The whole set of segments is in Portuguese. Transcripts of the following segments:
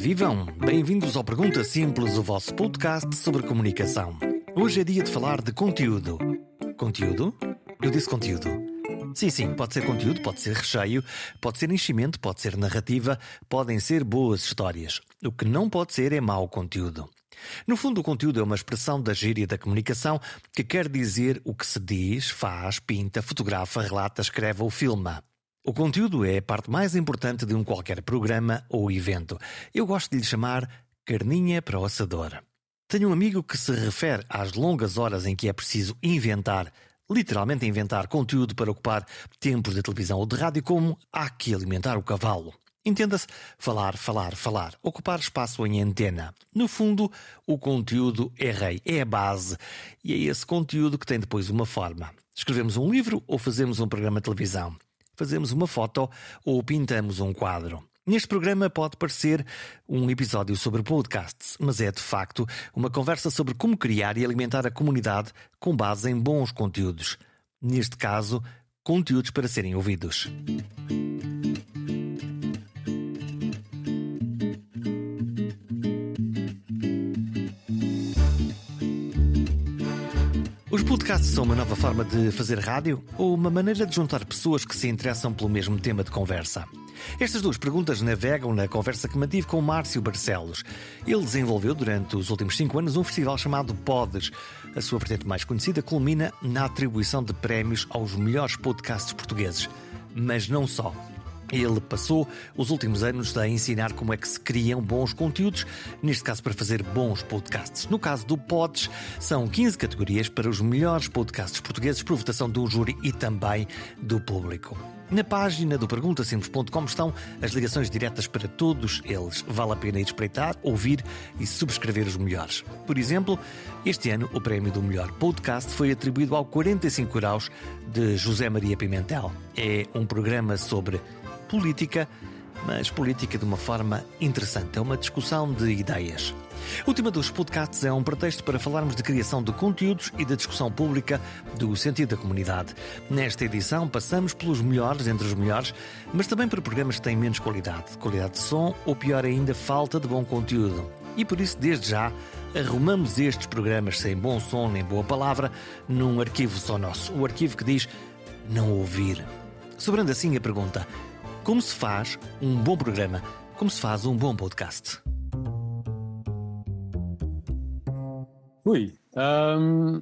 vivam! Bem-vindos ao Pergunta Simples, o vosso podcast sobre comunicação. Hoje é dia de falar de conteúdo. Conteúdo? Eu disse conteúdo. Sim, sim, pode ser conteúdo, pode ser recheio, pode ser enchimento, pode ser narrativa, podem ser boas histórias. O que não pode ser é mau conteúdo. No fundo, o conteúdo é uma expressão da gíria da comunicação que quer dizer o que se diz, faz, pinta, fotografa, relata, escreve ou filma. O conteúdo é a parte mais importante de um qualquer programa ou evento. Eu gosto de lhe chamar carninha para o assador. Tenho um amigo que se refere às longas horas em que é preciso inventar, literalmente inventar conteúdo para ocupar tempos de televisão ou de rádio, como há que alimentar o cavalo. Entenda-se falar, falar, falar, ocupar espaço em antena. No fundo, o conteúdo é rei, é a base. E é esse conteúdo que tem depois uma forma. Escrevemos um livro ou fazemos um programa de televisão fazemos uma foto ou pintamos um quadro. Neste programa pode parecer um episódio sobre podcasts, mas é de facto uma conversa sobre como criar e alimentar a comunidade com base em bons conteúdos. Neste caso, conteúdos para serem ouvidos. Os podcasts são uma nova forma de fazer rádio ou uma maneira de juntar pessoas que se interessam pelo mesmo tema de conversa? Estas duas perguntas navegam na conversa que mantive com Márcio Barcelos. Ele desenvolveu durante os últimos cinco anos um festival chamado Pods. A sua vertente mais conhecida culmina na atribuição de prémios aos melhores podcasts portugueses. Mas não só. Ele passou os últimos anos a ensinar como é que se criam bons conteúdos, neste caso para fazer bons podcasts. No caso do Pods, são 15 categorias para os melhores podcasts portugueses por votação do júri e também do público. Na página do perguntasimples.com estão as ligações diretas para todos eles. Vale a pena ir espreitar, ouvir e subscrever os melhores. Por exemplo, este ano o prémio do melhor podcast foi atribuído ao 45 graus de José Maria Pimentel. É um programa sobre política, mas política de uma forma interessante. É uma discussão de ideias. O tema dos podcasts é um pretexto para falarmos de criação de conteúdos e da discussão pública do sentido da comunidade. Nesta edição, passamos pelos melhores entre os melhores, mas também por programas que têm menos qualidade, qualidade de som ou, pior ainda, falta de bom conteúdo. E por isso, desde já, arrumamos estes programas sem bom som nem boa palavra num arquivo só nosso. O arquivo que diz não ouvir. Sobrando assim a pergunta: como se faz um bom programa? Como se faz um bom podcast? Ui, hum,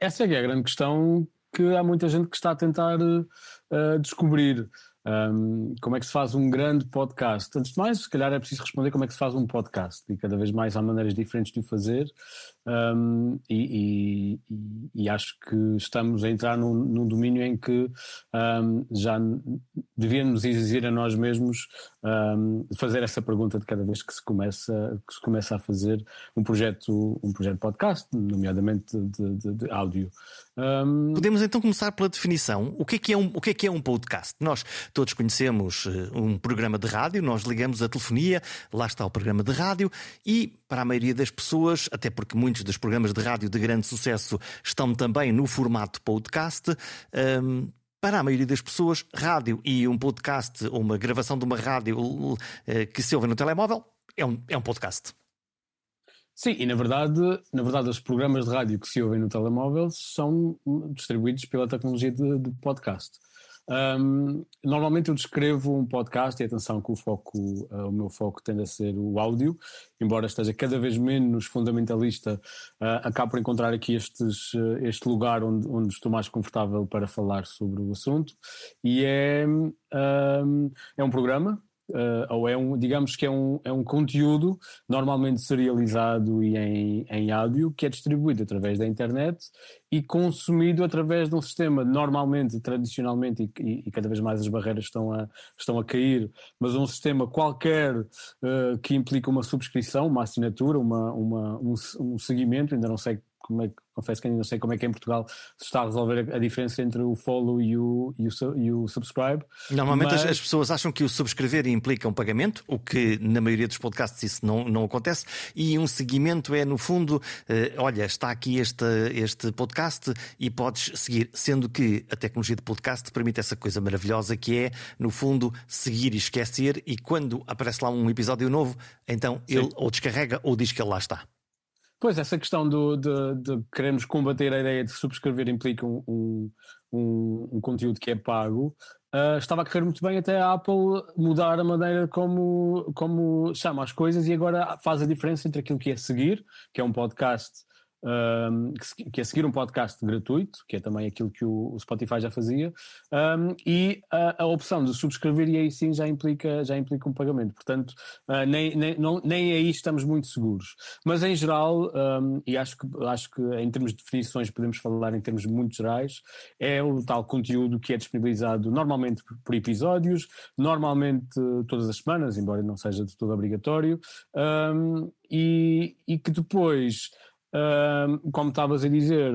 essa é, é a grande questão que há muita gente que está a tentar uh, descobrir. Um, como é que se faz um grande podcast? Antes de mais, se calhar é preciso responder como é que se faz um podcast, e cada vez mais há maneiras diferentes de o fazer, um, e, e, e, acho que estamos a entrar num, num domínio em que um, já devíamos exigir a nós mesmos fazer essa pergunta de cada vez que se começa, que se começa a fazer um projeto, um projeto podcast, nomeadamente de, de, de áudio. Podemos então começar pela definição. O que é que é um, o que é que é um podcast? Nós todos conhecemos eh, um programa de rádio, nós ligamos a telefonia, lá está o programa de rádio, e para a maioria das pessoas, até porque muitos dos programas de rádio de grande sucesso estão também no formato podcast, um, para a maioria das pessoas, rádio e um podcast ou uma gravação de uma rádio uh, que se ouve no telemóvel é um, é um podcast. Sim, e na verdade, na verdade, os programas de rádio que se ouvem no telemóvel são distribuídos pela tecnologia de, de podcast. Um, normalmente eu descrevo um podcast e atenção que o foco, uh, o meu foco tende a ser o áudio, embora esteja cada vez menos fundamentalista, uh, acabo por encontrar aqui estes, uh, este lugar onde, onde estou mais confortável para falar sobre o assunto e é, um, é um programa uh, ou é um, digamos que é um, é um conteúdo normalmente serializado e em, em áudio que é distribuído através da internet e consumido através de um sistema normalmente, tradicionalmente, e, e cada vez mais as barreiras estão a, estão a cair, mas um sistema qualquer uh, que implica uma subscrição, uma assinatura, uma, uma, um, um seguimento, ainda não sei como é que confesso que ainda não sei como é que em Portugal se está a resolver a, diferença entre o follow e o, e o, e o subscribe. Normalmente mas... as, as, pessoas acham que o subscrever implica um pagamento, o que na maioria dos podcasts isso não, não acontece, e um seguimento é, no fundo, eh, olha, está aqui este, este podcast e podes seguir, sendo que a tecnologia de podcast permite essa coisa maravilhosa que é, no fundo, seguir e esquecer, e quando aparece lá um episódio novo, então Sim. ele ou descarrega ou diz que ele lá está. Pois, essa questão do, de, de queremos combater a ideia de subscrever implica um, um, um, conteúdo que é pago, uh, estava a correr muito bem até a Apple mudar a maneira como, como chama as coisas e agora faz a diferença entre aquilo que é seguir, que é um podcast um, que é seguir um podcast gratuito, que é também aquilo que o, Spotify já fazia, um, e a, a, opção de subscrever e aí sim já implica, já implica um pagamento. Portanto, uh, nem, nem, não, nem aí estamos muito seguros. Mas em geral, um, e acho que, acho que em termos de definições podemos falar em termos muito gerais, é o tal conteúdo que é disponibilizado normalmente por episódios, normalmente todas as semanas, embora não seja de todo obrigatório, e, e que depois como estavas a dizer,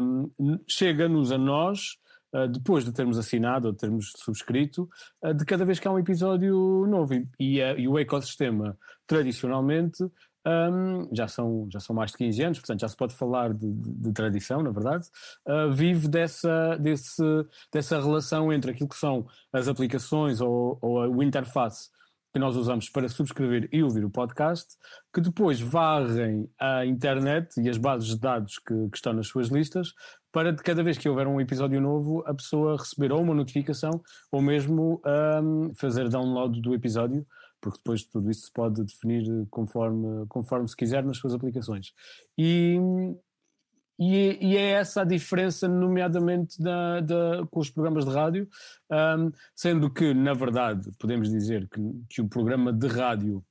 um, chega-nos a nós, uh, depois de termos assinado ou de termos subscrito, uh, de cada vez que há um episódio novo. E, e, uh, e o ecossistema, tradicionalmente, um, já, são, já são mais de 15 anos, portanto já se pode falar de, de, de tradição, na verdade, uh, vive dessa, desse, dessa relação entre aquilo que são as aplicações ou, ou a interface que nós usamos para subscrever e ouvir o podcast, que depois varrem a internet e as bases de dados que, que estão nas suas listas, para de cada vez que houver um episódio novo, a pessoa receber ou uma notificação ou mesmo um, fazer download do episódio, porque depois tudo isso se pode definir conforme, conforme se quiser nas suas aplicações. E, e, e, é essa a diferença, nomeadamente da, da, com os programas de rádio, um, sendo que, na verdade, podemos dizer que, que o programa de rádio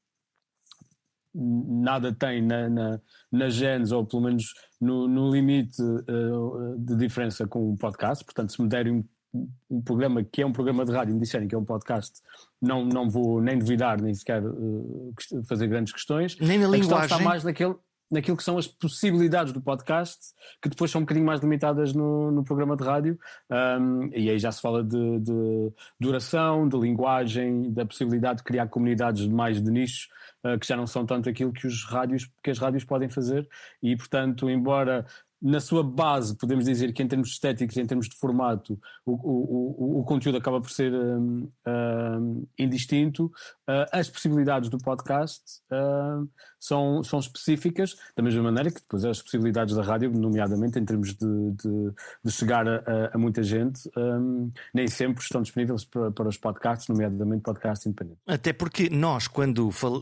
nada tem na, na, na genes, ou pelo menos no, no limite uh, de diferença com o podcast. Portanto, se me derem um, um, programa que é um programa de rádio e me disserem que é um podcast, não, não vou nem duvidar, nem sequer uh, fazer grandes questões. Nem na a linguagem. está mais naquele naquilo que são as possibilidades do podcast, que depois são um bocadinho mais limitadas no, no programa de rádio, um, e aí já se fala de, de, duração, de linguagem, da possibilidade de criar comunidades mais de nicho, uh, que já não são tanto aquilo que, os rádios, que as rádios podem fazer, e portanto, embora na sua base, podemos dizer que em termos estéticos, em termos de formato, o, o, o, conteúdo acaba por ser um, um, indistinto. Uh, as possibilidades do podcast uh, são, são específicas, da mesma maneira que depois as possibilidades da rádio, nomeadamente em termos de, de, de chegar a, a, muita gente, um, nem sempre estão disponíveis para, para, os podcasts, nomeadamente podcasts independentes. Até porque nós, quando, fal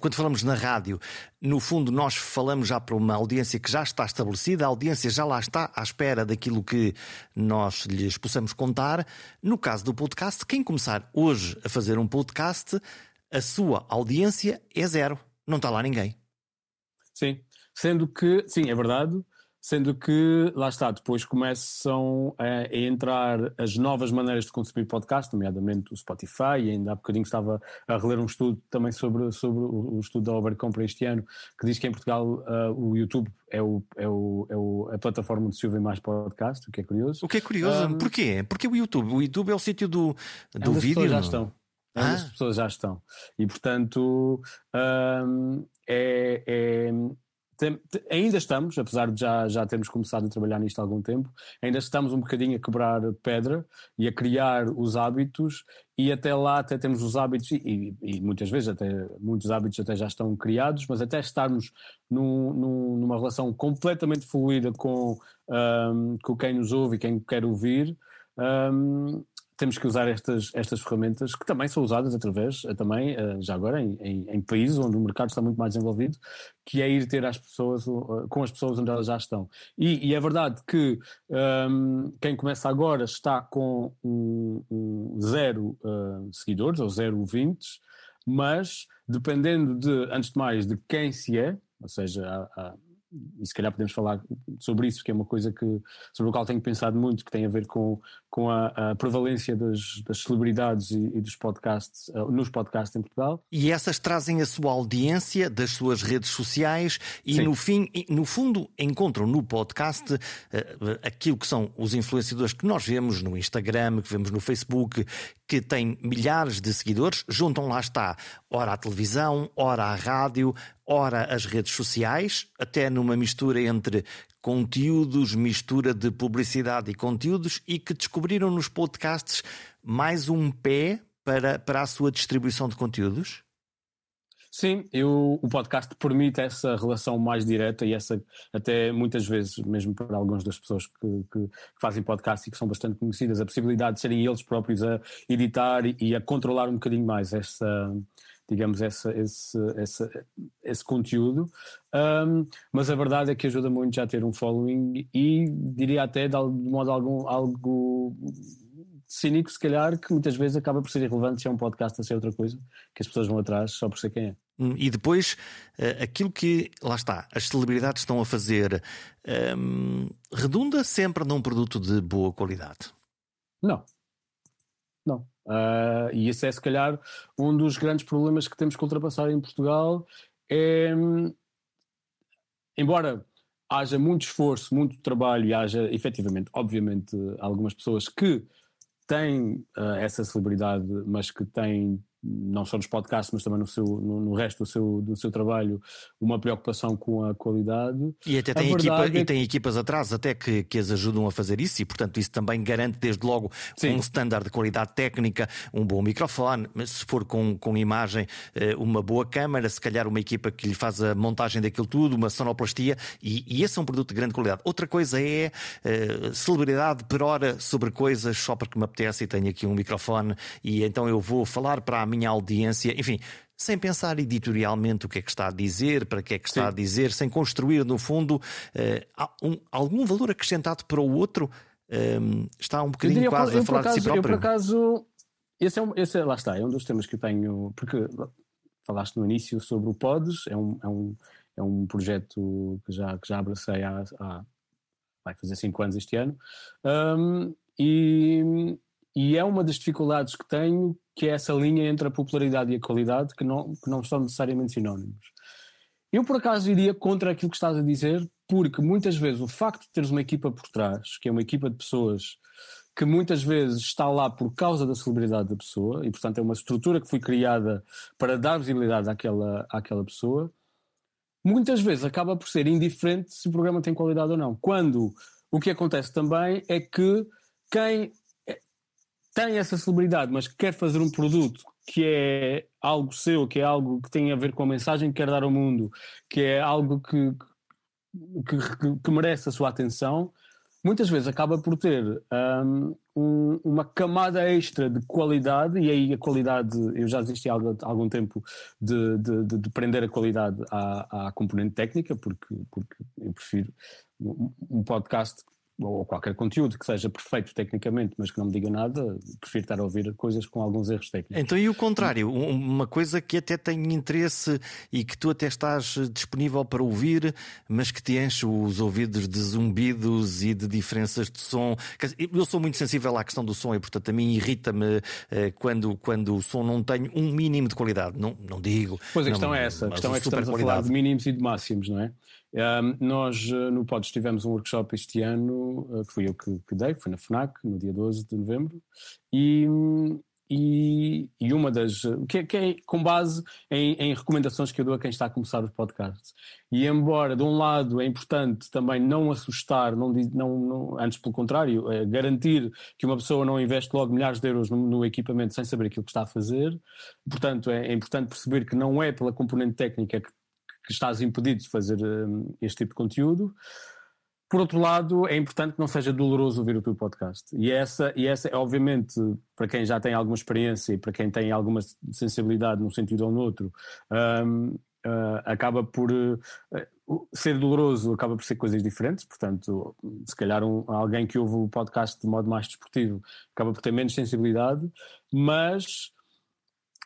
quando falamos na rádio, no fundo nós falamos já para uma audiência que já está estabelecida, audiência já lá está à espera daquilo que nós lhes possamos contar. No caso do podcast, quem começar hoje a fazer um podcast, a sua audiência é zero não está lá ninguém. Sim, sendo que, sim, é verdade, sendo que, lá está, depois começam a, a, entrar as novas maneiras de consumir podcast, nomeadamente o Spotify, e ainda há bocadinho estava a reler um estudo também sobre, sobre o, estudo da Overcompra este ano, que diz que em Portugal uh, o YouTube é, o, é, o, é o, a plataforma onde se ouve mais podcast, o que é curioso. O que é curioso, um, porquê? Porque o YouTube, o YouTube é o sítio do, do é vídeo. já estão. Ah. As pessoas já estão. E portanto um, é, é tem, ainda estamos, apesar de já, já termos começado a trabalhar nisto há algum tempo, ainda estamos um bocadinho a quebrar pedra e a criar os hábitos e até lá até temos os hábitos e, e muitas vezes até muitos hábitos até já estão criados, mas até estarmos num, num, numa relação completamente fluida com, um, com quem nos ouve e quem quer ouvir, um, temos que usar estas, estas ferramentas que também são usadas através, eh, também, eh, já agora, em, em, em, países onde o mercado está muito mais desenvolvido, que é ir ter as pessoas, eh, com as pessoas onde elas já estão. E, e é verdade que um, ehm, quem começa agora está com um, um zero uh, seguidores ou zero ouvintes, mas dependendo de, antes de mais, de quem se é, ou seja, e se calhar podemos falar sobre isso, que é uma coisa que, sobre o qual tenho pensado muito, que tem a ver com, com a, a prevalência das, das celebridades e, e, dos podcasts, uh, nos podcasts em Portugal. E essas trazem a sua audiência das suas redes sociais e Sim. no fim, no fundo, encontram no podcast uh, aquilo que são os influenciadores que nós vemos no Instagram, que vemos no Facebook, que têm milhares de seguidores, juntam lá está, ora a televisão, ora a rádio, ora as redes sociais, até numa mistura entre conteúdos, mistura de publicidade e conteúdos, e que descobriram nos podcasts mais um pé para, para a sua distribuição de conteúdos? Sim, eu, o podcast permite essa relação mais direta e essa, até muitas vezes, mesmo para algumas das pessoas que, que, que, fazem podcast e que são bastante conhecidas, a possibilidade de serem eles próprios a editar e, a controlar um bocadinho mais essa, digamos, essa, esse, esse, esse conteúdo. Um, mas a verdade é que ajuda muito já a ter um following e diria até de, de modo algum, algo cínico, se calhar, que muitas vezes acaba por ser irrelevante se é um podcast a ser outra coisa, que as pessoas vão atrás só por ser quem é. Hum, e depois, eh, aquilo que, lá está, as celebridades estão a fazer, um, redunda sempre num produto de boa qualidade? Não. Uh, e esse é, se calhar, um dos grandes problemas que temos que ultrapassar em Portugal. É, embora haja muito esforço, muito trabalho e haja, efetivamente, obviamente, algumas pessoas que têm uh, essa celebridade, mas que têm não só nos podcasts, mas também no, seu, no, no, resto do seu, do seu trabalho, uma preocupação com a qualidade. E até tem, equipa, é que... e tem equipas atrás até que, que as ajudam a fazer isso, e portanto isso também garante desde logo Sim. um standard de qualidade técnica, um bom microfone, mas se for com, com imagem, eh, uma boa câmara, se calhar uma equipa que lhe faz a montagem daquilo tudo, uma sonoplastia, e, e esse é um produto de grande qualidade. Outra coisa é uh, celebridade per hora sobre coisas só porque me apetece e tenho aqui um microfone, e então eu vou falar para a minha audiência, enfim, sem pensar editorialmente o que é que está a dizer, para que é que está Sim. a dizer, sem construir, no fundo, um, algum valor acrescentado para o outro, um, está um bocadinho diria, quase eu, a falar acaso, de si próprio. Eu, por acaso, esse é, um, esse é, lá está, é um dos temas que eu tenho, porque falaste no início sobre o Pods, é um, é um, é um projeto que já, que já abracei há, há vai fazer 5 anos este ano, um, e, e é uma das dificuldades que tenho que é essa linha entre a popularidade e a qualidade que não, que não são necessariamente sinónimos. Eu, por acaso, iria contra aquilo que estás a dizer, porque muitas vezes o facto de teres uma equipa por trás, que é uma equipa de pessoas que muitas vezes está lá por causa da celebridade da pessoa, e portanto é uma estrutura que foi criada para dar visibilidade àquela, àquela pessoa, muitas vezes acaba por ser indiferente se o programa tem qualidade ou não. Quando o que acontece também é que quem tem essa celebridade, mas quer fazer um produto que é algo seu, que é algo que tem a ver com a mensagem que quer dar ao mundo, que é algo que, que, que merece a sua atenção, muitas vezes acaba por ter um, uma camada extra de qualidade, e aí a qualidade, eu já desisti há algum tempo de, de, de, de prender a qualidade à, à, componente técnica, porque, porque eu prefiro um podcast ou qualquer conteúdo que seja perfeito tecnicamente, mas que não me diga nada, prefiro estar a ouvir coisas com alguns erros técnicos. Então, e o contrário, uma coisa que até tem interesse e que tu até estás disponível para ouvir, mas que te enche os ouvidos de zumbidos e de diferenças de som. Eu sou muito sensível à questão do som e, portanto, a mim irrita-me eh, quando, quando o som não tem um mínimo de qualidade. Não, não digo. Pois a não, questão é essa. A questão é que estamos a falar de mínimos e de máximos, não é? Nós eh, no Podes tivemos um workshop este ano, uh, que fui eu que, que dei, que foi na FNAC, no dia 12 de novembro, e, e, e uma das. Que, que, é com base em, em, recomendações que eu dou a quem está a começar os podcasts. E embora, de um lado, é importante também não assustar, não, não, não antes pelo contrário, é garantir que uma pessoa não investe logo milhares de euros no, no equipamento sem saber aquilo que está a fazer. Portanto, é, é importante perceber que não é pela componente técnica que que estás impedido de fazer um, este tipo de conteúdo. Por outro lado, é importante que não seja doloroso ouvir o teu podcast. E essa, e essa é, obviamente, para quem já tem alguma experiência e para quem tem alguma sensibilidade num sentido ou no outro, um, uh, acaba por uh, ser doloroso, acaba por ser coisas diferentes. Portanto, se calhar um, alguém que ouve o podcast de modo mais desportivo acaba por ter menos sensibilidade, mas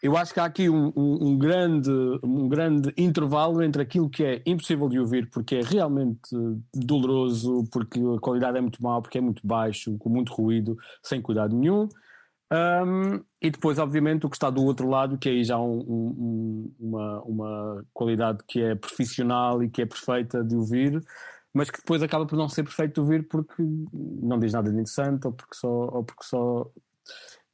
eu acho que há aqui um, um, um, grande, um grande intervalo entre aquilo que é impossível de ouvir, porque é realmente doloroso, porque a qualidade é muito má, porque é muito baixo, com muito ruído, sem cuidado nenhum. Um, e depois, obviamente, o que está do outro lado, que aí já um, uma, uma qualidade que é profissional e que é perfeita de ouvir, mas que depois acaba por não ser perfeito de ouvir porque não diz nada de interessante ou porque só, ou porque só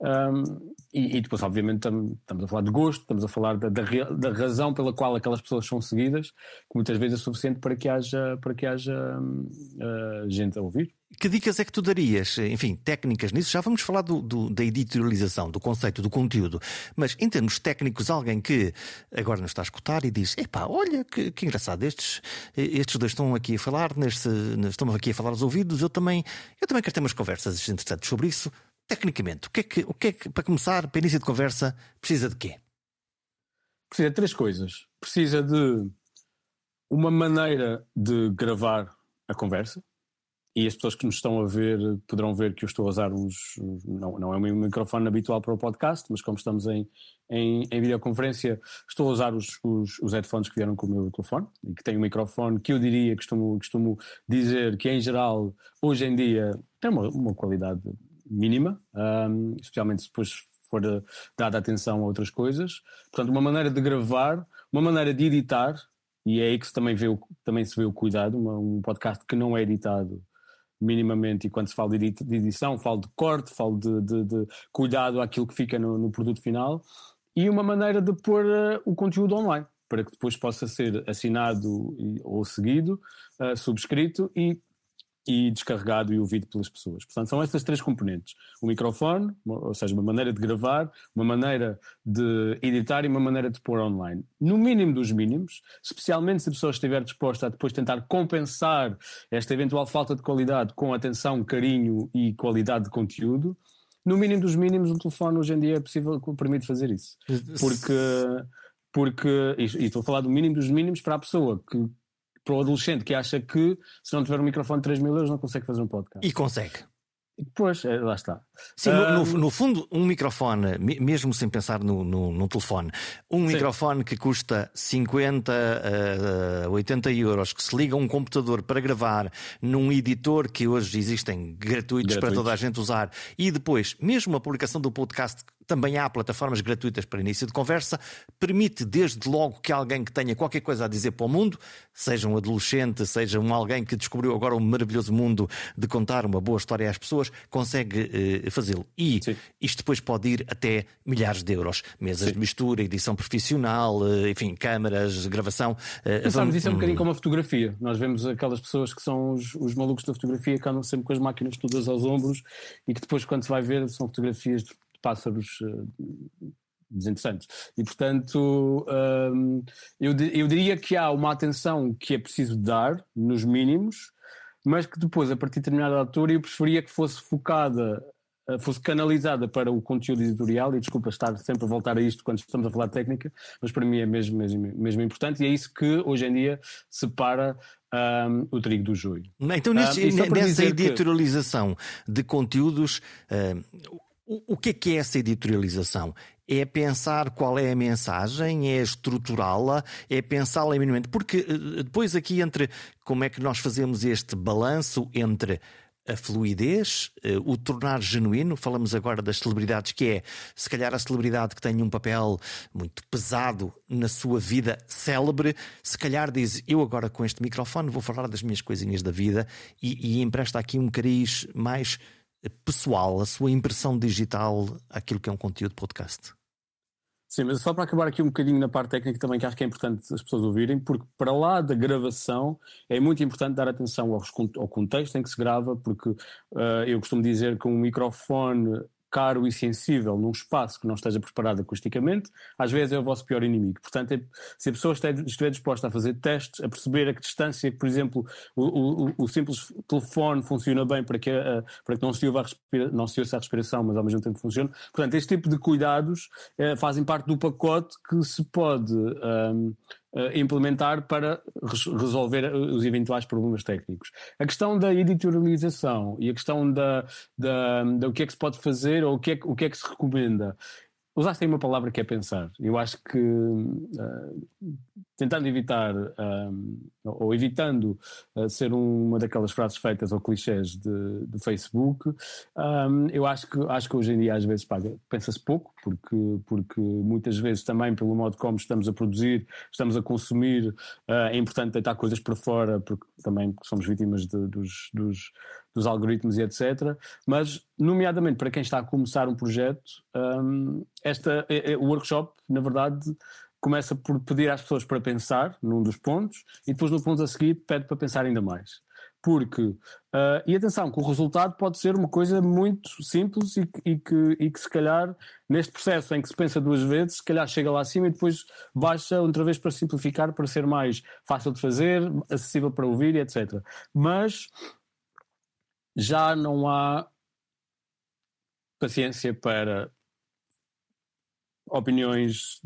um, e, e, depois, obviamente, estamos a falar de gosto, estamos a falar da, da, da, razão pela qual aquelas pessoas são seguidas, que muitas vezes é suficiente para que haja, para que haja uh, gente a ouvir. Que dicas é que tu darias? Enfim, técnicas nisso, já vamos falar do, do, da editorialização, do conceito, do conteúdo, mas em termos técnicos, alguém que agora nos está a escutar e diz: epá, olha que, que engraçado, estes, estes dois estão aqui a falar, neste, estão aqui a falar aos ouvidos, eu também, eu também quero ter umas conversas interessantes sobre isso Tecnicamente, o que, é que, o que é que, para começar, para início de conversa, precisa de quê? Precisa de três coisas. Precisa de uma maneira de gravar a conversa, e as pessoas que nos estão a ver poderão ver que eu estou a usar uns. Não, não é o meu microfone habitual para o podcast, mas como estamos em, em, em videoconferência, estou a usar os, os, os, headphones que vieram com o meu telefone e que tem um microfone que eu diria, costumo, costumo dizer que em geral, hoje em dia, tem uma, uma qualidade mínima, um, especialmente se depois for eh, dada atenção a outras coisas. Portanto, uma maneira de gravar, uma maneira de editar, e é aí que se também, vê o, também se vê o cuidado, uma, um podcast que não é editado minimamente, e quando se fala de edição, falo de corte, falo de, de, de cuidado àquilo que fica no, no, produto final, e uma maneira de pôr uh, o conteúdo online, para que depois possa ser assinado ou seguido, uh, subscrito e e descarregado e ouvido pelas pessoas. Portanto, são essas três componentes: o microfone, ou seja, uma maneira de gravar, uma maneira de editar e uma maneira de pôr online. No mínimo dos mínimos, especialmente se a pessoa estiver disposta a depois tentar compensar esta eventual falta de qualidade com atenção, carinho e qualidade de conteúdo. No mínimo dos mínimos, o telefone hoje em dia é possível, permite fazer isso. Porque, porque e estou a falar do mínimo dos mínimos para a pessoa que para o adolescente que acha que se não tiver um microfone de 3 mil euros não consegue fazer um podcast. E consegue. Pois, é, lá está. Sim, no, no, no, fundo, um microfone, mesmo sem pensar no, no, telefone, um Sim. microfone que custa 50, uh, 80 euros, que se liga a um computador para gravar num editor que hoje existem gratuitos, gratuitos. para toda a gente usar, e depois, mesmo a publicação do podcast também há plataformas gratuitas para início de conversa, permite desde logo que alguém que tenha qualquer coisa a dizer para o mundo, seja um adolescente, seja um alguém que descobriu agora um maravilhoso mundo de contar uma boa história às pessoas, consegue uh, fazê-lo. E Sim. isto depois pode ir até milhares de euros. Mesas Sim. de mistura, edição profissional, uh, enfim, câmaras, gravação. Uh, Pensamos vamos... isso é um bocadinho como a fotografia. Nós vemos aquelas pessoas que são os, os malucos da fotografia que andam sempre com as máquinas todas aos ombros e que depois, quando se vai ver, são fotografias de pássaros uh, desinteressantes. E, portanto, um, eu, eu diria que há uma atenção que é preciso dar, nos mínimos, mas que depois, a partir de determinada altura, eu preferia que fosse focada eh, fosse canalizada para o conteúdo editorial, e desculpa estar sempre a voltar a isto quando estamos a falar de técnica, mas para mim é mesmo, mesmo, mesmo importante, e é isso que hoje em dia separa um, o trigo do joio. Então, nesse, nessa editorialização que... de conteúdos, uh, o, que é que é essa editorialização? É pensar qual é a mensagem, é estruturá-la, é pensá-la minimamente. Porque eh, depois aqui entre como é que nós fazemos este balanço entre a fluidez, eh, o tornar genuíno. Falamos agora das celebridades, que é se calhar a celebridade que tem um papel muito pesado na sua vida célebre, se calhar diz: Eu agora com este microfone vou falar das minhas coisinhas da vida e, e empresta aqui um cariz mais pessoal, a sua impressão digital àquilo que é um conteúdo podcast? Sim, mas só para acabar aqui um bocadinho na parte técnica também que acho que é importante as pessoas ouvirem, porque para lá da gravação é muito importante dar atenção ao, contexto em que se grava, porque uh, eu costumo dizer que um microfone caro e sensível num espaço que não esteja preparado acusticamente, às vezes é o vosso pior inimigo. Portanto, é, se a pessoa estiver disposta a fazer testes, a perceber a que distância, por exemplo, o, o, o simples telefone funciona bem para que, uh, para que não, se ouça não se ouça a respiração, mas ao mesmo tempo funciona. Portanto, este tipo de cuidados uh, fazem parte do pacote que se pode. Uh, implementar para resolver os eventuais problemas técnicos. A questão da editorialização e a questão da, da, da o que é que se pode fazer ou o que é, o que, é que se recomenda usaste aí uma palavra que é pensar. Eu acho que uh, tentando evitar um, ou evitando uh, ser uma daquelas frases feitas ou clichês de, Facebook, um, eu acho que, acho que hoje em dia às vezes pensa-se pouco, porque, porque muitas vezes também pelo modo como estamos a produzir, estamos a consumir, uh, é importante deitar coisas para fora, porque também somos vítimas de, dos, dos, dos, algoritmos e etc. Mas, nomeadamente para quem está a começar um projeto, um, esta, é, é, o workshop, na verdade, começa por pedir às pessoas para pensar num dos pontos e depois no ponto a seguir pede para pensar ainda mais. Porque, uh, e atenção, que o resultado pode ser uma coisa muito simples e, e, que, e que se calhar neste processo em que se pensa duas vezes, se calhar chega lá acima e depois baixa outra vez para simplificar, para ser mais fácil de fazer, acessível para ouvir e etc. Mas já não há paciência para opiniões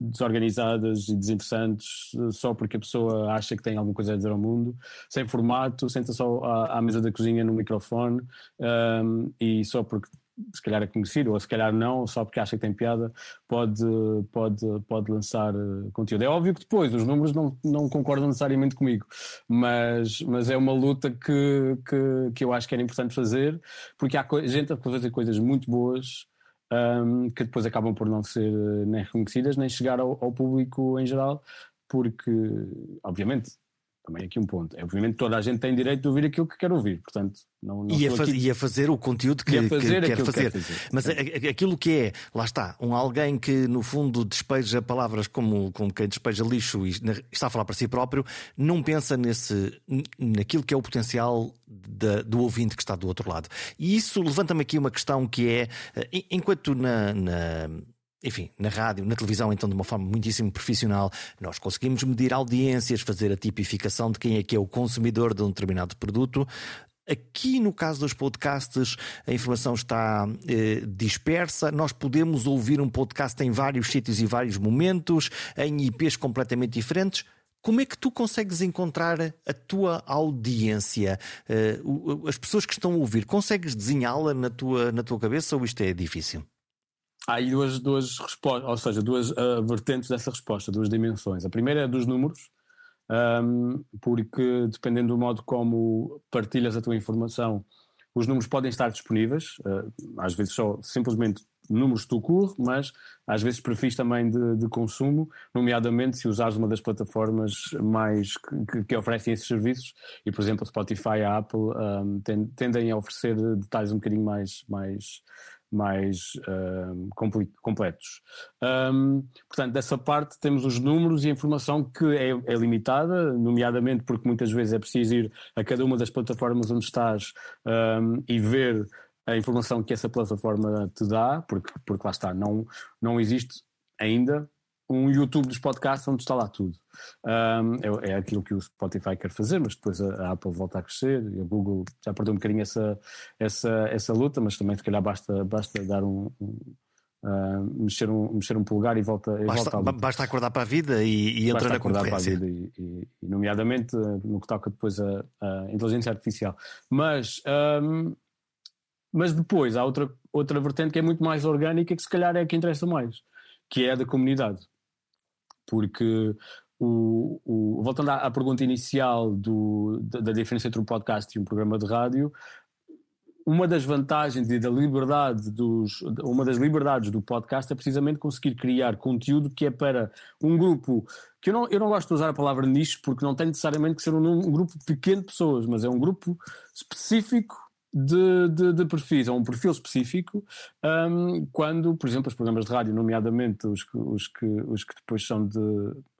desorganizadas e desinteressantes só porque a pessoa acha que tem alguma coisa a dizer ao mundo, sem formato, senta só à, à mesa da cozinha no microfone um, e só porque se calhar é conhecido, ou se calhar não, só porque acha que tem piada, pode, pode, pode lançar uh, conteúdo. É óbvio que depois os números não, não concordam necessariamente comigo, mas, mas é uma luta que, que, que eu acho que era importante fazer, porque há gente a fazer coisas muito boas um, que depois acabam por não ser eh, nem reconhecidas, nem chegar ao, ao público em geral, porque, obviamente, também aqui um ponto. É, obviamente toda a gente tem direito de ouvir aquilo que quer ouvir, portanto, não, não e, a faz, e a fazer o conteúdo que, que quer fazer. Que fazer. Mas aquilo que é, lá está, um alguém que no fundo despeja palavras como, como quem despeja lixo e está a falar para si próprio, não pensa nesse, naquilo que é o potencial da, do ouvinte que está do outro lado. E isso levanta-me aqui uma questão que é, eh, enquanto na, na enfim, na rádio, na televisão, então de uma forma muitíssimo profissional, nós conseguimos medir audiências, fazer a tipificação de quem é que é o consumidor de um determinado produto. Aqui no caso dos podcasts, a informação está eh, dispersa. Nós podemos ouvir um podcast em vários sítios e vários momentos, em IPs completamente diferentes. Como é que tu consegues encontrar a tua audiência? Uh, as pessoas que estão a ouvir, consegues desenhá-la na tua, na tua cabeça ou isto é difícil? Há aí duas, duas respostas, ou seja, duas uh, vertentes dessa resposta, duas dimensões. A primeira é dos números, um, porque dependendo do modo como partilhas a tua informação, os números podem estar disponíveis, uh, às vezes só simplesmente números do curso, mas às vezes perfis também de, de, consumo, nomeadamente se usares uma das plataformas mais que, que, oferecem esses serviços, e por exemplo Spotify a Apple um, tendem a oferecer detalhes um bocadinho mais, mais mais uh, completos. Um, portanto, dessa parte temos os números e a informação que é, é, limitada, nomeadamente porque muitas vezes é preciso ir a cada uma das plataformas onde estás um, e ver a informação que essa plataforma te dá, porque, porque lá está, não, não existe ainda um YouTube dos podcasts onde está lá tudo. Um, é, é, aquilo que o Spotify quer fazer, mas depois a, a, Apple volta a crescer e a Google já perdeu um bocadinho essa, essa, essa luta, mas também se calhar basta, basta dar um, um Uh, mexer, um, mexer um polegar e volta, basta, volta basta acordar para a vida e, e entrar na concorrência. Para a vida e, e, e, nomeadamente no que toca depois a, a inteligência artificial. Mas, um, mas depois há outra, outra vertente que é muito mais orgânica que se calhar é a que interessa mais, que é a da comunidade porque o, o, voltando à, à, pergunta inicial do, da, da, diferença entre um podcast e um programa de rádio, uma das vantagens e da liberdade dos, uma das liberdades do podcast é precisamente conseguir criar conteúdo que é para um grupo que eu não, eu não gosto de usar a palavra nicho porque não tem necessariamente que ser um, um grupo pequeno de pessoas, mas é um grupo específico de, de, de, perfis, a um perfil específico, um, quando, por exemplo, os programas de rádio, nomeadamente os que, os que, os que depois são de.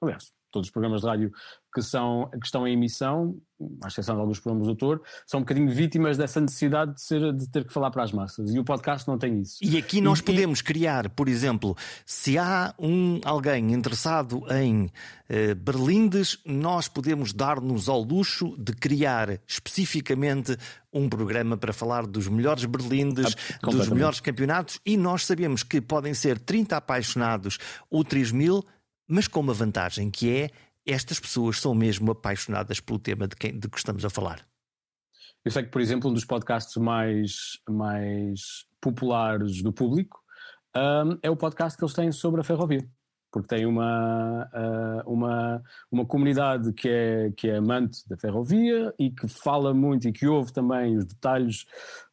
Aliás, todos os programas de rádio que, são, que estão em emissão, à exceção de alguns programas do autor, são um bocadinho vítimas dessa necessidade de, ser, de ter que falar para as massas. E o podcast não tem isso. E aqui nós e, podemos criar, por exemplo, se há um, alguém interessado em eh, berlindes, nós podemos dar-nos ao luxo de criar especificamente um programa para falar dos melhores berlindes, ah, dos melhores campeonatos, e nós sabemos que podem ser 30 apaixonados ou 3 mil mas com uma vantagem que é estas pessoas são mesmo apaixonadas pelo tema de, quem, de que estamos a falar. Eu sei que, por exemplo, um dos podcasts mais, mais populares do público um, é o podcast que eles têm sobre a ferrovia porque tem uma, uma, uma comunidade que é, que é amante da ferrovia e que fala muito e que ouve também os detalhes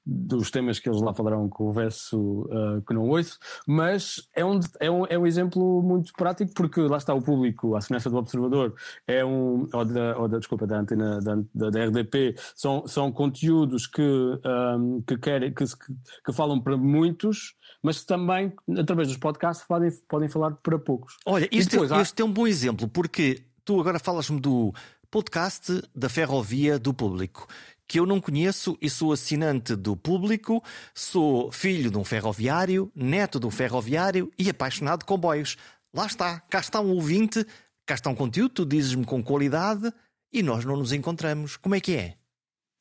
dos temas que eles lá falarão que o verso uh, que não ouço, mas é um, é, um, é um exemplo muito prático porque lá está o público, a semelhança do observador, é um, ou da, ou da desculpa, da antena da, da, da RDP, são, são conteúdos que, um, que, querem, que, que falam para muitos, mas também através dos podcasts podem, podem falar para poucos. Olha, isto, depois, há... é um bom exemplo porque tu agora falas-me do podcast da ferrovia do público que eu não conheço e sou assinante do público, sou filho de um ferroviário, neto de um ferroviário e apaixonado de comboios. Lá está, cá está um ouvinte, cá está um conteúdo, tu dizes-me com qualidade e nós não nos encontramos. Como é que é?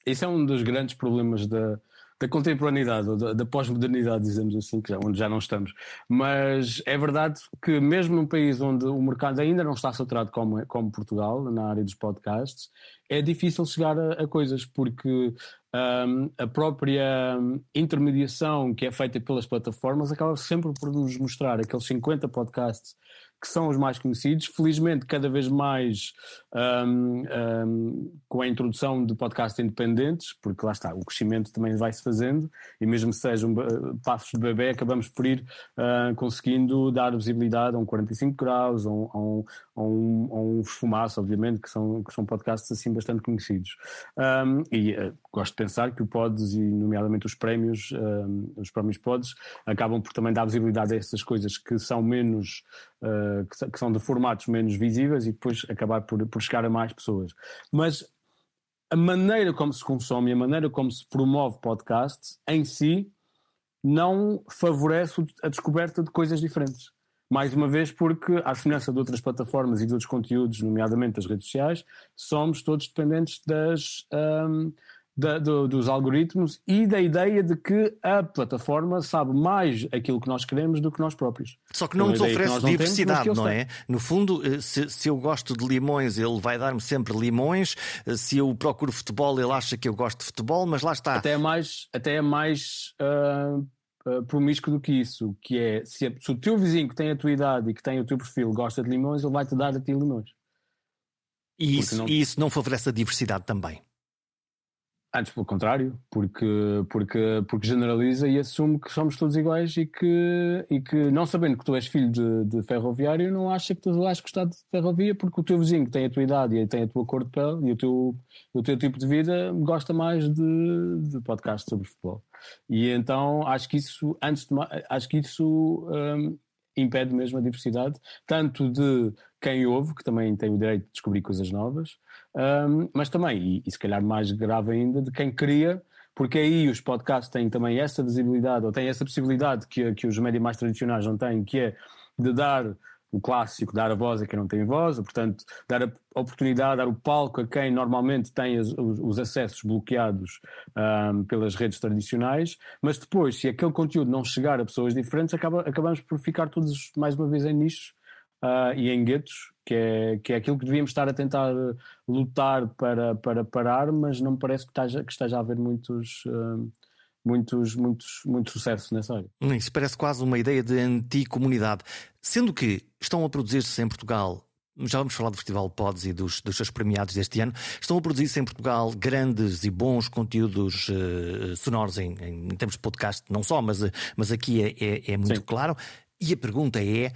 Esse é um dos grandes problemas da, da contemporaneidade, ou da, da pós-modernidade, dizemos assim, que já, onde já não estamos. Mas é verdade que, mesmo num país onde o mercado ainda não está saturado como, como Portugal, na área dos podcasts, é difícil chegar a, a coisas, porque um, a própria intermediação que é feita pelas plataformas acaba sempre por nos mostrar aqueles 50 podcasts que são os mais conhecidos. Felizmente, cada vez mais um, um, com a introdução de podcasts independentes, porque lá está, o crescimento também vai se fazendo, e mesmo que sejam uh, passos de bebê, acabamos por ir uh, conseguindo dar visibilidade a um 45 graus, a um, a um, a um, um obviamente, que são, que são podcasts assim bastante conhecidos. Um, e uh, gosto de pensar que o Pods, e nomeadamente os prémios, os prémios Pods, acabam por também dar visibilidade a essas coisas que são menos uh, que, são de formatos menos visíveis e depois acabar por, por chegar a mais pessoas. Mas a maneira como se consome, a maneira como se promove podcast em si não favorece a descoberta de coisas diferentes. Mais uma vez, porque, à semelhança de outras plataformas e de outros conteúdos, nomeadamente das redes sociais, somos todos dependentes das, um, da, do, dos algoritmos e da ideia de que a plataforma sabe mais aquilo que nós queremos do que nós próprios. Só que não nos oferece não diversidade, temos, não é? No fundo, eh, se, se, eu gosto de limões, ele vai dar-me sempre limões. Eh, se eu procuro futebol, ele acha que eu gosto de futebol, mas lá está. Até é mais, até é mais uh, uh, promíscuo do que isso, que é se, se o teu vizinho que tem a tua idade e que tem o teu perfil gosta de limões, ele vai-te dar a ti limões. E isso não... e isso não favorece a diversidade também. Antes, pelo contrário, porque, porque, porque generaliza e assume que somos todos iguais e que, e que não sabendo que tu és filho de, de ferroviário, não acha que tu vais gostar de ferrovia porque o teu vizinho que tem a tua idade e tem a tua cor de pele e o teu, o teu tipo de vida gosta mais de, de podcast sobre futebol. E então acho que isso, antes de, acho que isso um, impede mesmo a diversidade, tanto de quem ouve, que também tem o direito de descobrir coisas novas, um, mas também, e, e se calhar mais grave ainda, de quem cria, porque aí os podcasts têm também essa visibilidade, ou têm essa possibilidade que, que os médias mais tradicionais não têm, que é de dar o clássico, dar a voz a quem não tem voz, portanto, dar a oportunidade, dar o palco a quem normalmente tem os, os acessos bloqueados um, pelas redes tradicionais, mas depois, se aquele conteúdo não chegar a pessoas diferentes, acaba, acabamos por ficar todos mais uma vez em nichos uh, e em guetos, que é, que é aquilo que devíamos estar a tentar lutar para, para parar, mas não me parece que esteja, que esteja a haver muitos. Uh, muitos, muitos, muito sucesso nessa área. Isso parece quase uma ideia de anticomunidade. Sendo que estão a produzir-se em Portugal já vamos falar do Festival Pods e dos, dos seus premiados deste ano. Estão a produzir-se em Portugal grandes e bons conteúdos uh, sonoros em, em, termos de podcast, não só, mas, mas aqui é, é, é muito Sim. claro. E a pergunta é: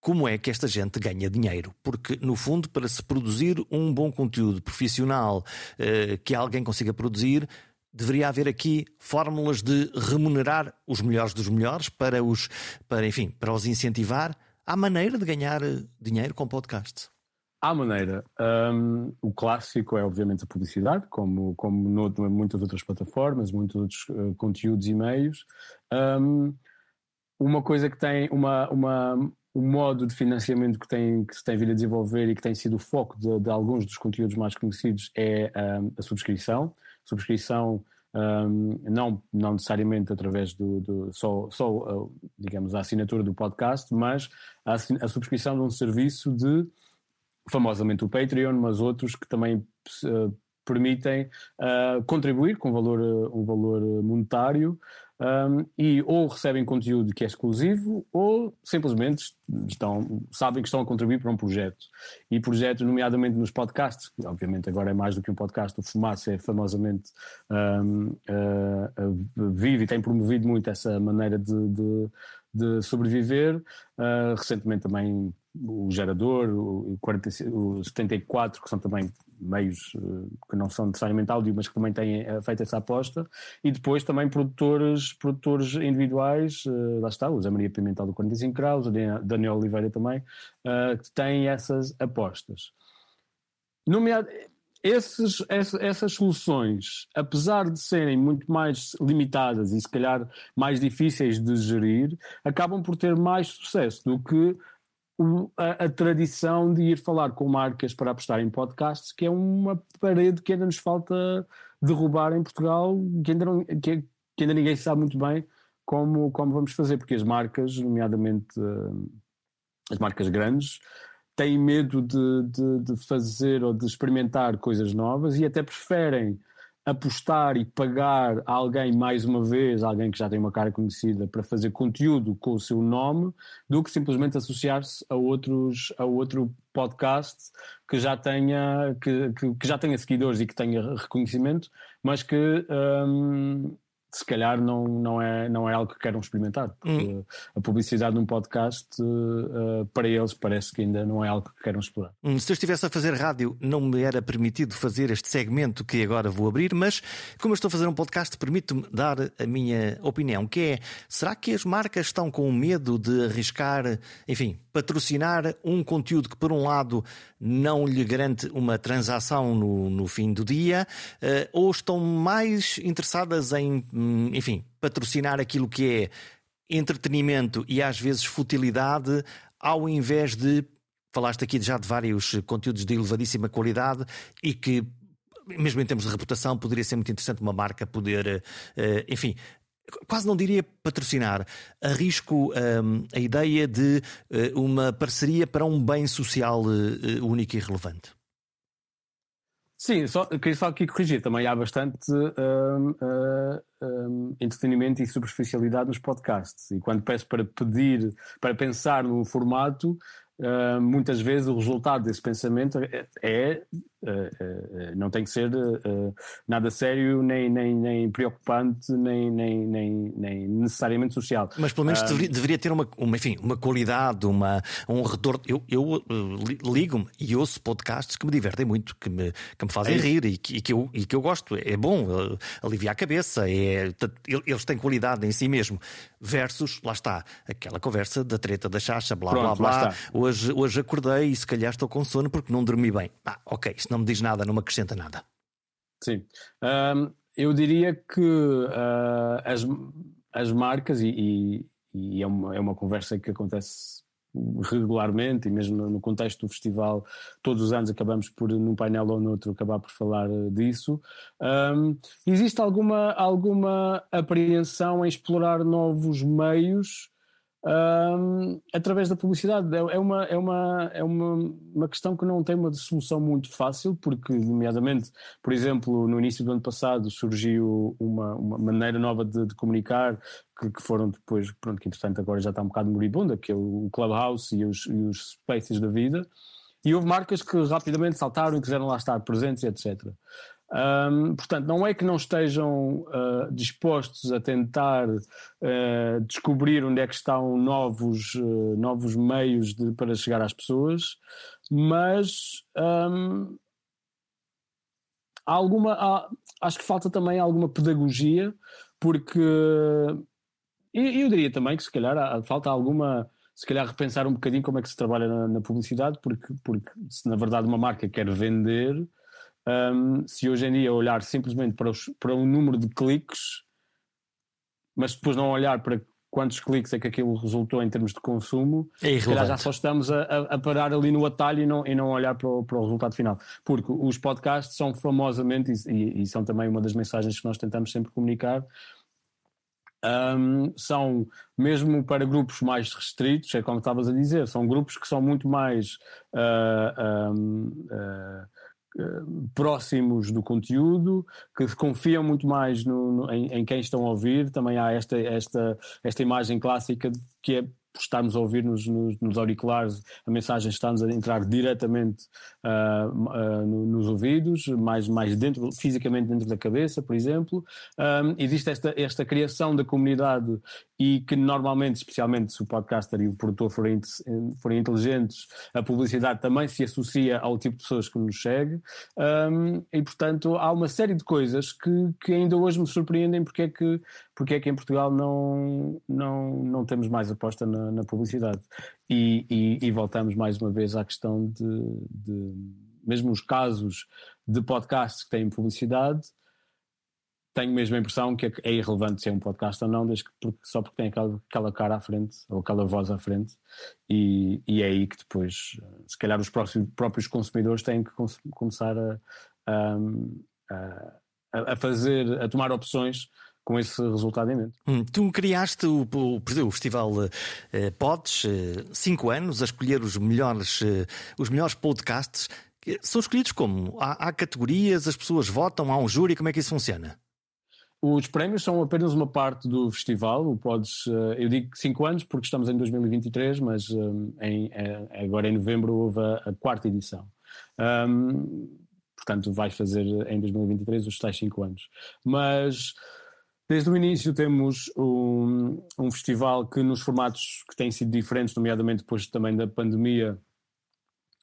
como é que esta gente ganha dinheiro? Porque, no fundo, para se produzir um bom conteúdo profissional uh, que alguém consiga produzir, deveria haver aqui fórmulas de remunerar os melhores dos melhores para os, para, enfim, para os incentivar. Há maneira de ganhar eh, dinheiro com podcast? Há maneira. Um, o clássico é, obviamente, a publicidade, como, como no, muitas outras plataformas, muitos outros uh, conteúdos e meios. Um, uma coisa que tem uma, uma, um modo de financiamento que, tem, que se tem vindo a desenvolver e que tem sido o foco de, de alguns dos conteúdos mais conhecidos é um, a subscrição subscrição um, não, não necessariamente através do, do só, só uh, digamos a assinatura do podcast, mas a, a, subscrição de um serviço de famosamente o Patreon, mas outros que também uh, permitem uh, contribuir com valor, um valor monetário um, e ou recebem conteúdo que é exclusivo ou simplesmente estão, sabem que estão a contribuir para um projeto. E projetos, nomeadamente nos podcasts, que obviamente agora é mais do que um podcast, o Fumaça é famosamente um, uh, uh, vive e tem promovido muito essa maneira de, de, de sobreviver. Uh, recentemente também o gerador, o, 40, o 74, que são também meios uh, que não são necessariamente áudio, mas que também têm uh, feito essa aposta, e depois também produtores, produtores individuais, uh, lá está, o Zé Maria Pimentel do 45 Graus, o Daniel Oliveira também, que têm essas apostas. Nomeado, esses, essas soluções, apesar de serem muito mais limitadas e se calhar mais difíceis de gerir, acabam por ter mais sucesso do que a, a, tradição de ir falar com marcas para apostar em podcasts, que é uma parede que ainda nos falta derrubar em Portugal, que ainda, não, que, que ainda ninguém sabe muito bem como, como vamos fazer, porque as marcas, nomeadamente uh, as marcas grandes, têm medo de, de, de, fazer ou de experimentar coisas novas e até preferem apostar e pagar a alguém mais uma vez, alguém que já tem uma cara conhecida, para fazer conteúdo com o seu nome, do que simplesmente associar-se a outros a outro podcast que já tenha que, que, que já tenha seguidores e que tenha reconhecimento, mas que um, se calhar não, não, é, não é algo que queiram experimentar. Porque hum. a publicidade num podcast, uh, para eles, parece que ainda não é algo que queiram explorar. Hum, se eu estivesse a fazer rádio, não me era permitido fazer este segmento que agora vou abrir, mas como eu estou a fazer um podcast, permito-me dar a minha opinião, que é, será que as marcas estão com medo de arriscar, enfim, patrocinar um conteúdo que, por um lado, não lhe garante uma transação no, no fim do dia, uh, ou estão mais interessadas em Hum, enfim, patrocinar aquilo que é entretenimento e às vezes futilidade, ao invés de. Falaste aqui já de vários conteúdos de elevadíssima qualidade e que, mesmo em termos de reputação, poderia ser muito interessante uma marca poder, eh, enfim, quase não diria patrocinar, arrisco um, a ideia de uh, uma parceria para um bem social uh, único e relevante. Sim, só queria só aqui corrigir. Também há bastante um, uh, um, entretenimento e superficialidade nos podcasts. E quando peço para pedir, para pensar no formato, uh, muitas vezes o resultado desse pensamento é, é não tem que ser nada sério, nem, nem, nem preocupante, nem, nem, nem, nem, necessariamente social. Mas pelo menos deveria, deveria, ter uma, uma, enfim, uma qualidade, uma, um retorno. Eu, eu ligo-me e ouço podcasts que me divertem muito, que me, que me fazem é rir e que, e, que eu, e que eu gosto. É bom, alivia a cabeça, é, eles têm qualidade em si mesmo. Versus, lá está, aquela conversa da treta da chacha, blá Pronto, blá blá. Hoje, hoje acordei e se calhar estou com sono porque não dormi bem. Ah, ok, isto não me diz nada, não me acrescenta nada. Sim. Um, eu diria que uh, as, as marcas, e, e, e, é, uma, é uma conversa que acontece regularmente, e mesmo no contexto do festival, todos os anos acabamos por, num painel ou noutro, acabar por falar disso. Um, existe alguma, alguma apreensão em explorar novos meios um, através da publicidade. É, é, uma, é, uma, é uma, uma questão que não tem uma solução muito fácil, porque, nomeadamente, por exemplo, no início do ano passado surgiu uma, uma maneira nova de, de comunicar que, que, foram depois, pronto, que entretanto agora já está um bocado moribunda, que é o Clubhouse e os, e os Spaces da vida. E houve marcas que rapidamente saltaram e quiseram lá estar presentes, etc. Um, portanto, não é que não estejam uh, dispostos a tentar uh, descobrir onde é que estão novos, uh, novos meios de, para chegar às pessoas, mas um, há alguma, há, acho que falta também alguma pedagogia, porque e eu diria também que se calhar há, falta alguma se calhar repensar um bocadinho como é que se trabalha na, na publicidade, porque, porque se na verdade uma marca quer vender, um, se hoje em dia olhar simplesmente para, os, para o número de cliques, mas depois não olhar para quantos cliques é que aquilo resultou em termos de consumo, é já só estamos a, a, parar ali no atalho e não, e não olhar para o, para o resultado final. Porque os podcasts são famosamente, e, e, são também uma das mensagens que nós tentamos sempre comunicar, um, são mesmo para grupos mais restritos, é como estavas a dizer, são grupos que são muito mais uh, um, uh, próximos do conteúdo, que confiam muito mais no, no, em, em, quem estão a ouvir. Também há esta, esta, esta imagem clássica que é estarmos a ouvir nos, nos, nos auriculares, a mensagem está-nos a entrar diretamente uh, uh, nos ouvidos, mais, mais dentro, fisicamente dentro da cabeça, por exemplo. Um, existe esta, esta criação da comunidade e que normalmente, especialmente se o podcaster e o produtor forem, forem inteligentes, a publicidade também se associa ao tipo de pessoas que nos segue. Um, e, portanto, há uma série de coisas que, que ainda hoje me surpreendem porque é que, porque é que em Portugal não, não, não temos mais aposta na, na publicidade. E, e, e, voltamos mais uma vez à questão de, de mesmo os casos de podcasts que têm publicidade tenho mesmo a impressão que é irrelevante se é um podcast ou não, desde que, porque, só porque tem aquela, aquela, cara à frente, ou aquela voz à frente, e, e é aí que depois, se calhar, os próprios, próprios consumidores têm que começar a, a, a, fazer, a tomar opções com esse resultado em mente. Hum, tu criaste o, o, o Festival uh, Pods, uh, cinco anos, a escolher os melhores, uh, os melhores podcasts. São escolhidos como? Há, há categorias, as pessoas votam, há um júri, como é que isso funciona? Os prémios são apenas uma parte do festival. Podes, eh, eu digo 5 anos porque estamos em 2023, mas eh, em, eh, agora em novembro houve a, quarta edição. Um, portanto, vais fazer em 2023 os tais 5 anos. Mas desde o início temos um, um festival que nos formatos que têm sido diferentes, nomeadamente depois também da pandemia,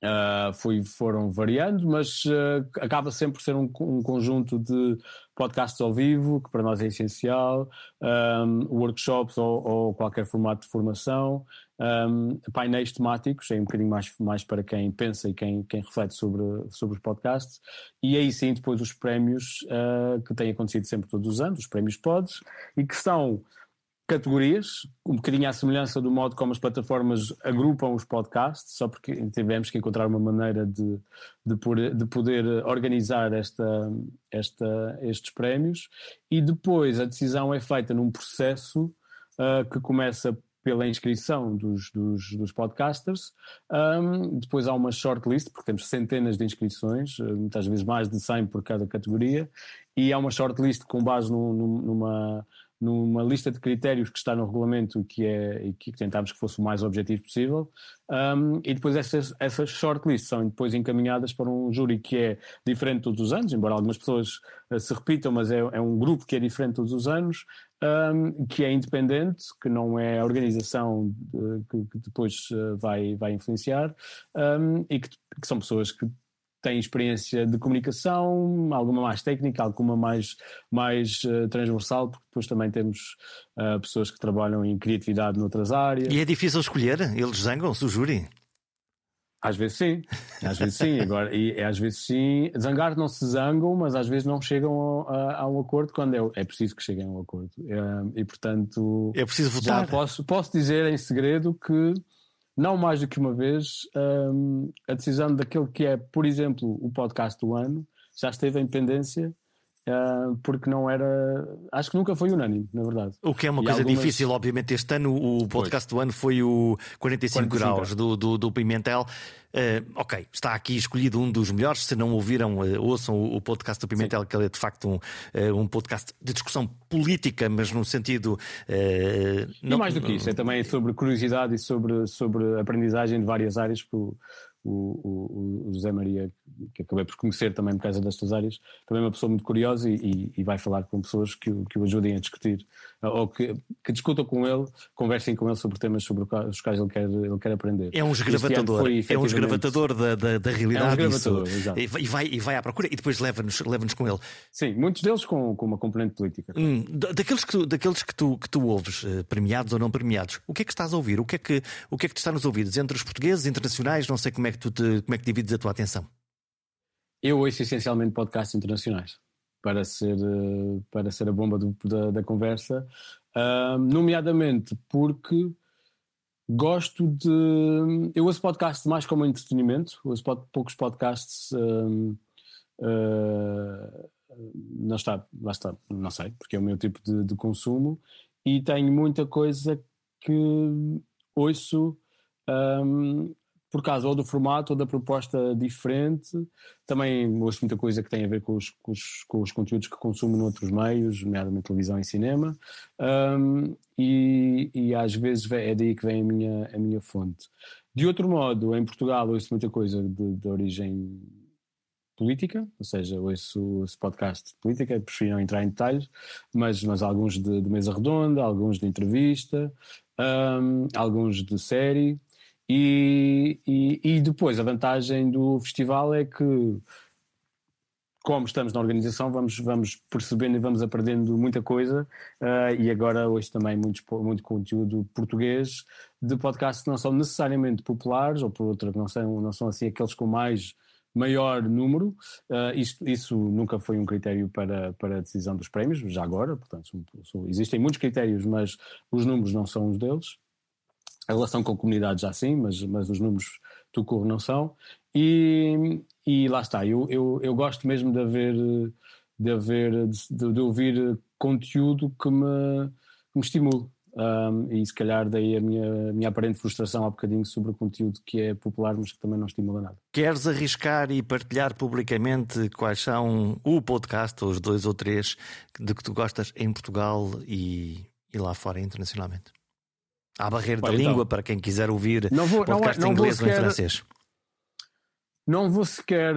Uh, foi, foram variando, mas uh, acaba sempre por ser um, um, conjunto de podcasts ao vivo, que para nós é essencial, um, workshops ou, ou, qualquer formato de formação, um, painéis temáticos, é um bocadinho mais, mais para quem pensa e quem, quem reflete sobre, sobre os podcasts, e aí sim depois os prémios uh, que têm acontecido sempre todos os anos, os prémios Pods, e que são categorias, um bocadinho à semelhança do modo como as plataformas agrupam os podcasts, só porque tivemos que encontrar uma maneira de, de, poder, de poder organizar esta, esta, estes prémios. E depois a decisão é feita num processo uh, que começa pela inscrição dos, dos, dos podcasters. Um, depois há uma shortlist, porque temos centenas de inscrições, muitas vezes mais de 100 por cada categoria, e há uma shortlist com base num, numa numa lista de critérios que está no regulamento que é, e que tentámos que fosse o mais objetivo possível, um, e depois essas, essas shortlists são depois encaminhadas para um júri que é diferente todos os anos, embora algumas pessoas uh, se repitam, mas é, é, um grupo que é diferente todos os anos, um, que é independente, que não é a organização de, que, que, depois uh, vai, vai influenciar, um, e que, que são pessoas que têm experiência de comunicação, alguma mais técnica, alguma mais, mais uh, transversal, porque depois também temos uh, pessoas que trabalham em criatividade noutras áreas. E é difícil escolher? Eles zangam-se, o júri? Às vezes sim, às vezes sim, agora, e às vezes sim, zangar não se zangam, mas às vezes não chegam a, a um acordo quando é, é preciso que cheguem a um acordo. E, e portanto. É preciso votar. posso, posso dizer em segredo que não mais do que uma vez, um, a decisão daquele que é, por exemplo, o podcast do ano, já esteve em pendência Uh, porque não era. Acho que nunca foi unânime, na verdade. O que é uma e coisa algumas... difícil, obviamente. Este ano, o podcast do ano foi o 45, 45 graus do, do, do Pimentel. Uh, ok, está aqui escolhido um dos melhores. Se não ouviram, uh, ouçam o, o, podcast do Pimentel, Sim. que ele é de facto um, uh, um podcast de discussão política, mas num sentido. não... E mais do que isso, é também sobre curiosidade e sobre, sobre aprendizagem de várias áreas. Por o, o, o, José Maria, que acabei por conhecer também por causa destas áreas, também é uma pessoa muito curiosa e, e vai falar com pessoas que, que o ajudem a discutir, ou que, que, discutam com ele, conversem com ele sobre temas sobre os quais ele quer, ele quer aprender. É um esgravatador, foi, é um esgravatador da, da, da realidade. É um esgravatador, exato. E vai, e vai à procura e depois leva-nos leva com ele. Sim, muitos deles com, com uma componente política. Hum, daqueles que tu, daqueles que tu, que tu ouves, eh, premiados ou não premiados, o que é que estás a ouvir? O que é que, o que, é que te está nos ouvidos? Entre os portugueses, internacionais, não sei como é que tu te, como é que divides a tua atenção? Eu ouço essencialmente podcasts internacionais para ser, eh, para ser a bomba do, da, da, conversa, uh, nomeadamente porque gosto de. Eu ouço podcasts mais como entretenimento, ouço pod, poucos podcasts. Uh, uh, não está, lá está, não sei, porque é o meu tipo de, de consumo e tenho muita coisa que ouço um, por causa ou do formato ou da proposta diferente. Também ouço muita coisa que tem a ver com os, com os, com os conteúdos que consumo noutros meios, nomeadamente televisão e cinema, um, e, e, às vezes é daí que vem a minha, a minha fonte. De outro modo, em Portugal ouço muita coisa de, de origem política, ou seja, ouço esse podcast de política, prefiro não entrar em detalhes, mas, mas alguns de, de mesa redonda, alguns de entrevista, um, alguns de série, e, e, e, depois a vantagem do festival é que, como estamos na organização, vamos, vamos percebendo e vamos aprendendo muita coisa. Uh, e agora hoje também muito, muito conteúdo português de podcasts que não são necessariamente populares, ou por outra, não são, não são assim aqueles com mais maior número. Uh, isso nunca foi um critério para, para a decisão dos prémios, já agora, portanto, são, são, existem muitos critérios, mas os números não são os deles a relação com a comunidade já sim, mas, mas os números do curro não são. E, e lá está, eu, eu, eu gosto mesmo de haver, de, haver de, de ouvir conteúdo que me, que me estimule. Um, e se calhar daí a minha, minha aparente frustração há bocadinho sobre o conteúdo que é popular, mas que também não estimula nada. Queres arriscar e partilhar publicamente quais são o podcast, ou os dois ou três, de que tu gostas em Portugal e, e lá fora internacionalmente? Há barreira da língua então, para quem quiser ouvir não vou, podcast não, não em inglês ou em francês. Não vou sequer,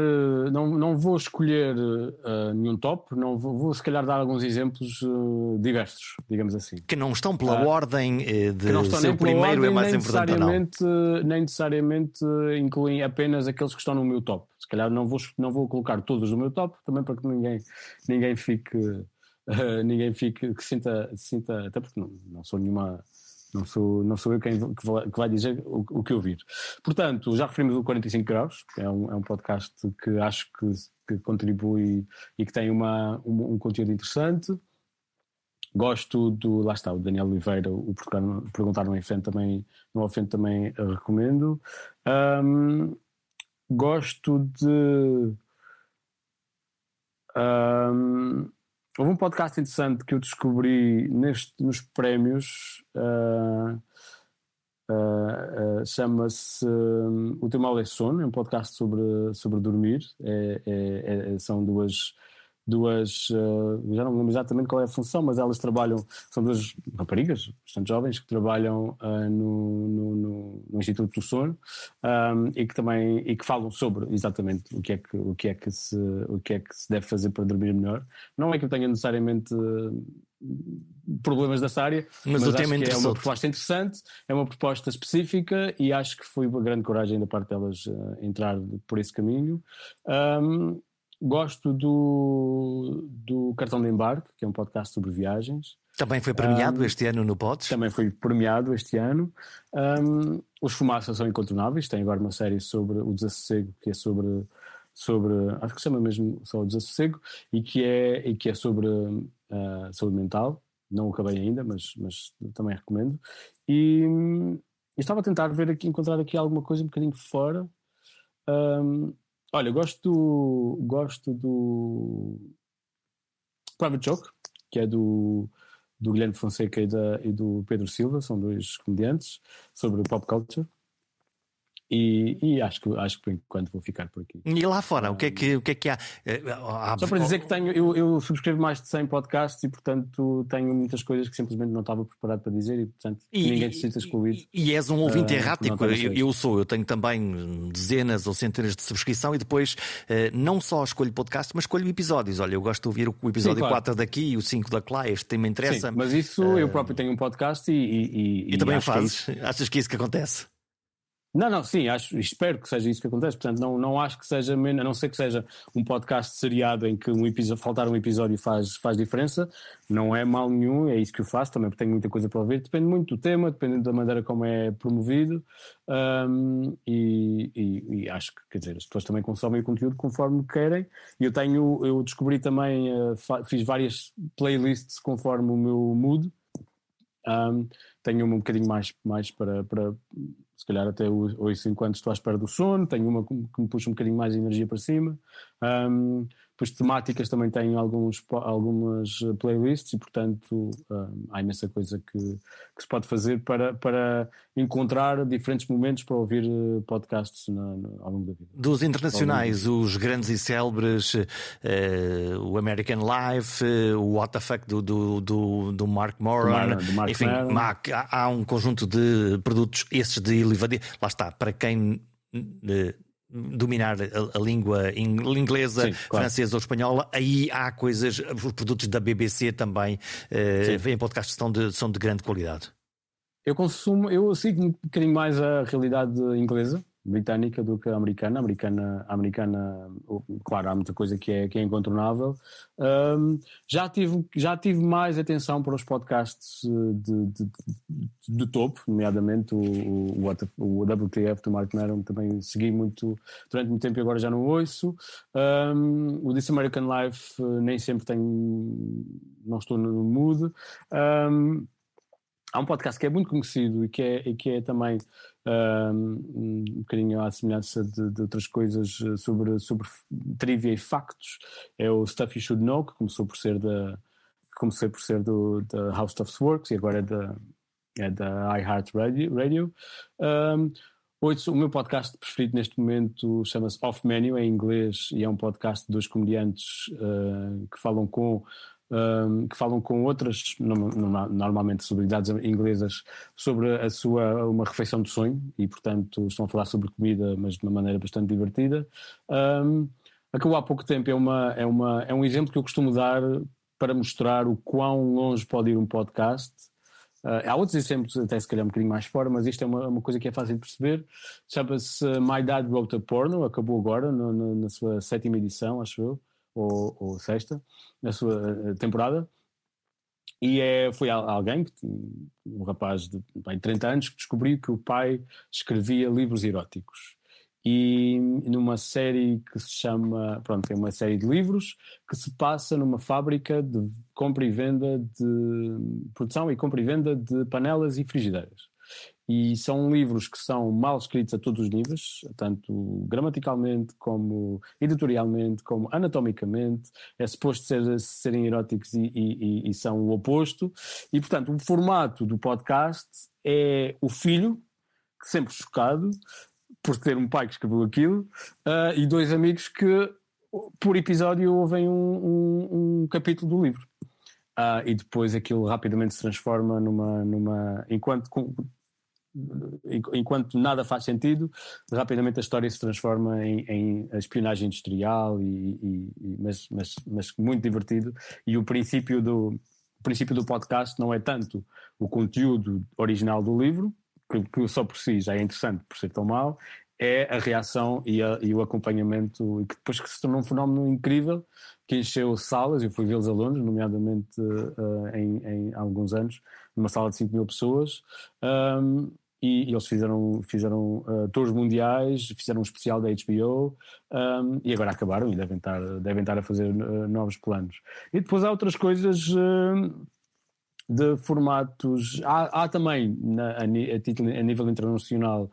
não, não vou escolher uh, nenhum top, não vou, vou, se calhar dar alguns exemplos uh, diversos, digamos assim. Que não estão pela uh, ordem de não estão ser o primeiro ordem, é mais importante necessariamente, não. Nem necessariamente incluem apenas aqueles que estão no meu top. Se calhar não vou, não vou colocar todos no meu top, também para que ninguém, ninguém fique, ninguém fique, que sinta, sinta até porque não, não sou nenhuma não sou, não sou eu quem que vai, dizer o, o, que ouvir. Portanto, já referimos o 45 Graus, é um, é um podcast que acho que, que contribui e que tem uma, um, um, conteúdo interessante. Gosto do, lá está, o Daniel Oliveira, o Perguntar no Ofende também, no Ofende também recomendo. Um, gosto de. Um, Houve um podcast interessante que eu descobri neste, nos prémios. Uh, uh, uh, Chama-se O Teu Mal é Sono, é um podcast sobre, sobre dormir. É, é, é, são duas duas, uh, já não lembro exatamente qual é a função, mas elas trabalham, são duas raparigas, bastante jovens, que trabalham uh, no, no, no, Instituto do Sono um, e que também e que falam sobre exatamente o que é que o que é que se o que é que se deve fazer para dormir melhor. Não é que eu tenha necessariamente uh, problemas dessa área, mas, mas o tema é uma proposta interessante, é uma proposta específica e acho que foi uma grande coragem da parte delas entrar por esse caminho. Um, Gosto do, do Cartão de Embarque, que é um podcast sobre viagens. Também foi premiado um, este ano no Pods? Também foi premiado este ano. Um, os Fumaças são incontornáveis. Tem agora uma série sobre o desassossego, que é sobre, sobre acho que se chama mesmo só o desassossego, e que é, e que é sobre uh, saúde mental. Não o acabei ainda, mas, mas também recomendo. E, e estava a tentar ver aqui, encontrar aqui alguma coisa um bocadinho fora. Um, Olha, gosto do, gosto do Private Joke, que é do, do Guilherme Fonseca e, da, e do Pedro Silva, são dois comediantes, sobre pop culture. E, e, acho, que, acho que por enquanto vou ficar por aqui. E lá fora, o que é que, o que, é que há? Eh. Só para dizer que tenho, eu, eu, subscrevo mais de 100 podcasts e, portanto, tenho muitas coisas que simplesmente não estava preparado para dizer e, portanto, e, ninguém se sinta excluído. E, e és um ouvinte uh, errático, eu, eu, sou, eu tenho também dezenas ou centenas de subscrição e depois uh, não só escolho podcast, mas escolho episódios. Olha, eu gosto de ouvir o episódio Sim, claro. 4 daqui e o 5 da lá, este tema interessa. Sim, mas isso uh, eu próprio tenho um podcast e. E, e também fazes? Que é Achas que é isso que acontece? Não, não, sim, acho, espero que seja isso que acontece. Portanto, não, não acho que seja, a não ser que seja um podcast seriado em que um episódio, faltar um episódio faz, faz diferença, não é mal nenhum, é isso que eu faço também, porque tenho muita coisa para ouvir. Depende muito do tema, depende da maneira como é promovido, um, e, e, e, acho que, quer dizer, as pessoas também consomem o conteúdo conforme querem. E eu tenho, eu descobri também, uh, fiz várias playlists conforme o meu mood. Um, tenho uma um bocadinho mais, mais para, para se calhar até ouço enquanto estou à espera do sono, tenho uma que me puxa um bocadinho mais de energia para cima. Um, depois temáticas também têm alguns, algumas playlists e, portanto, um, há imensa coisa que, que, se pode fazer para, para encontrar diferentes momentos para ouvir eh, podcasts na, na, ao longo da vida. Dos internacionais, os grandes e célebres, uh, o American Life, uh, o What the Fuck do, do, do, do Mark Moran, do Mark enfim, há, há, um conjunto de produtos, esses de Livadia, lá está, para quem dominar a, a língua inglesa, Sim, claro. francesa ou espanhola, aí há coisas, os produtos da BBC também uh, em podcasts são de, são de grande qualidade. Eu consumo, eu sigo um bocadinho mais a realidade inglesa, britânica do que a americana. A americana, a americana claro, há muita coisa que é, que é incontornável. Um, já, tive, já tive mais atenção para os podcasts de, de, de, de topo, nomeadamente o, o, o, WTF do Mark Maron, também segui muito durante muito tempo e agora já não ouço. Um, o This American Life nem sempre tenho, não estou no mood. Um, há um podcast que é muito conhecido e que é, e que é também um, bocadinho à semelhança de, de, outras coisas eh, sobre, sobre trivia e factos, é o Stuff You Should Know, que começou por ser da, comecei por ser do, da How Stuff Works e agora é da, é da iHeart Radio. Um, o meu podcast preferido neste momento chama-se Off Menu, em inglês, e é um podcast de dois comediantes uh, que falam com um, que falam com outras, normalmente celebridades inglesas, sobre a sua uma refeição de sonho e, portanto, estão a falar sobre comida, mas de uma maneira bastante divertida. Um, acabou há pouco tempo, é, uma, é, uma, é um exemplo que eu costumo dar para mostrar o quão longe pode ir um podcast. Uh, há outros exemplos, até se calhar um bocadinho mais fora, mas isto é uma, uma coisa que é fácil de perceber. Chama-se My Dad Wrote a Porno, acabou agora, no, no, na sua sétima edição, acho eu ou, ou sexta, na sua eh, temporada. E é, foi alguém, um rapaz de bem, 30 anos, que descobriu que o pai escrevia livros eróticos. E numa série que se chama, pronto, é uma série de livros que se passa numa fábrica de compra e venda de produção e compra e venda de panelas e frigideiras e são livros que são mal escritos a todos os níveis, tanto gramaticalmente como editorialmente, como anatomicamente, é suposto ser, serem eróticos e, e, e, são o oposto, e portanto o formato do podcast é o filho, sempre chocado por ter um pai que escreveu aquilo, uh, e dois amigos que por episódio ouvem um, um, um capítulo do livro. Uh, e depois aquilo rapidamente se transforma numa. numa enquanto enquanto nada faz sentido, rapidamente a história se transforma em, em espionagem industrial, e, e, mas, mas, mas, muito divertido. E o princípio do, o princípio do podcast não é tanto o conteúdo original do livro, que, que só por si já é interessante por ser tão mau, é a reação e, a, e o acompanhamento, e que depois que se tornou um fenómeno incrível, que encheu salas, eu fui vê-los a Londres, nomeadamente uh, em, em, há alguns anos, numa sala de 5 mil pessoas, um, e, eles fizeram, fizeram uh, tours mundiais, fizeram um especial da HBO um, e agora acabaram e devem estar, devem estar a fazer uh, novos planos. E depois há outras coisas uh, de formatos. Há, há também, na, a, a, a, nível internacional,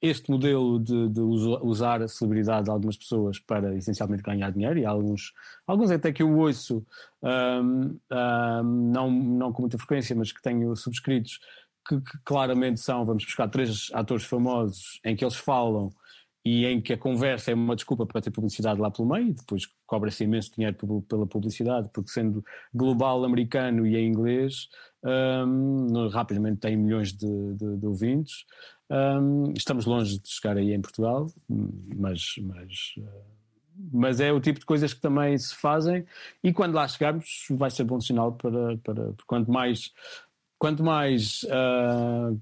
este modelo de, de, usar a celebridade de algumas pessoas para essencialmente ganhar dinheiro, e alguns, alguns até que eu ouço, um, um, não, não com muita frequência, mas que tenho subscritos que, que, claramente são, vamos buscar três atores famosos em que eles falam e em que a conversa é uma desculpa para ter publicidade lá pelo meio, depois cobra-se imenso dinheiro pela publicidade, porque sendo global americano e em inglês, um, rapidamente tem milhões de, de, de ouvintes. Um, estamos longe de chegar aí em Portugal, mas, mas, mas é o tipo de coisas que também se fazem, e quando lá chegarmos vai ser bom sinal para, para quanto mais quanto mais uh,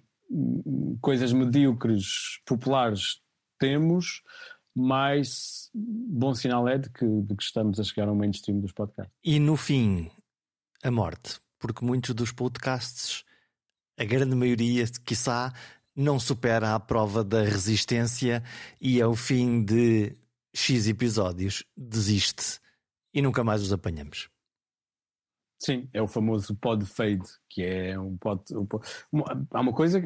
coisas medíocres, populares temos, mais bom sinal é de que, de que estamos a chegar ao mainstream dos podcasts. E no fim, a morte. Porque muitos dos podcasts, a grande maioria, quiçá, não supera a prova da resistência e ao fim de X episódios desiste e nunca mais os apanhamos. Sim, é o famoso pod fade, que é um pod. Um pod uma, há uma coisa,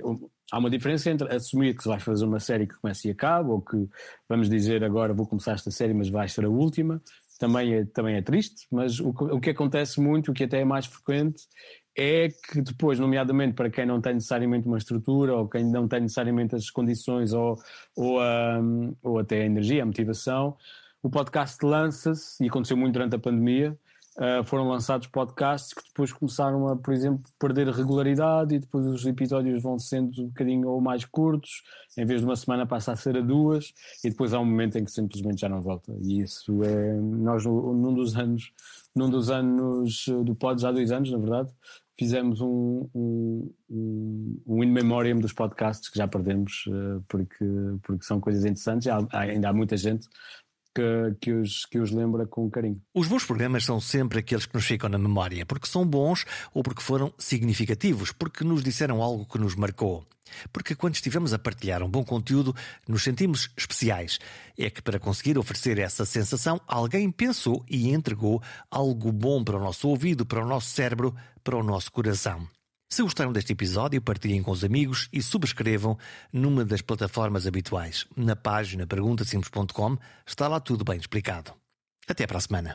há uma diferença entre assumir que vais fazer uma série que começa e acaba, ou que vamos dizer agora vou começar esta série, mas vai ser a última, também é, também é triste, mas o, o que acontece muito, o que até é mais frequente, é que depois, nomeadamente para quem não tem necessariamente uma estrutura ou quem não tem necessariamente as condições ou, ou, um, ou até a energia, a motivação, o podcast lança-se, e aconteceu muito durante a pandemia, uh, foram lançados podcasts que depois começaram a, por exemplo, perder regularidade e depois os episódios vão sendo um bocadinho ou mais curtos, em vez de uma semana passa a ser a duas, e depois há um momento em que simplesmente já não volta. E isso é, nós num dos anos, num dos anos do pod, já há dois anos, na verdade, fizemos um, um, um, um in memoriam dos podcasts que já perdemos, uh, porque, porque são coisas interessantes. Há, ainda há muita gente que, que, os, que os lembra com carinho. Os bons programas são sempre aqueles que nos ficam na memória, porque são bons ou porque foram significativos, porque nos disseram algo que nos marcou. Porque quando estivemos a partilhar um bom conteúdo, nos sentimos especiais. É que para conseguir oferecer essa sensação, alguém pensou e entregou algo bom para o nosso ouvido, para o nosso cérebro, para o nosso coração. Se gostaram deste episódio, partilhem com os amigos e subscrevam numa das plataformas habituais. Na página perguntasimples.com está lá tudo bem explicado. Até para a semana.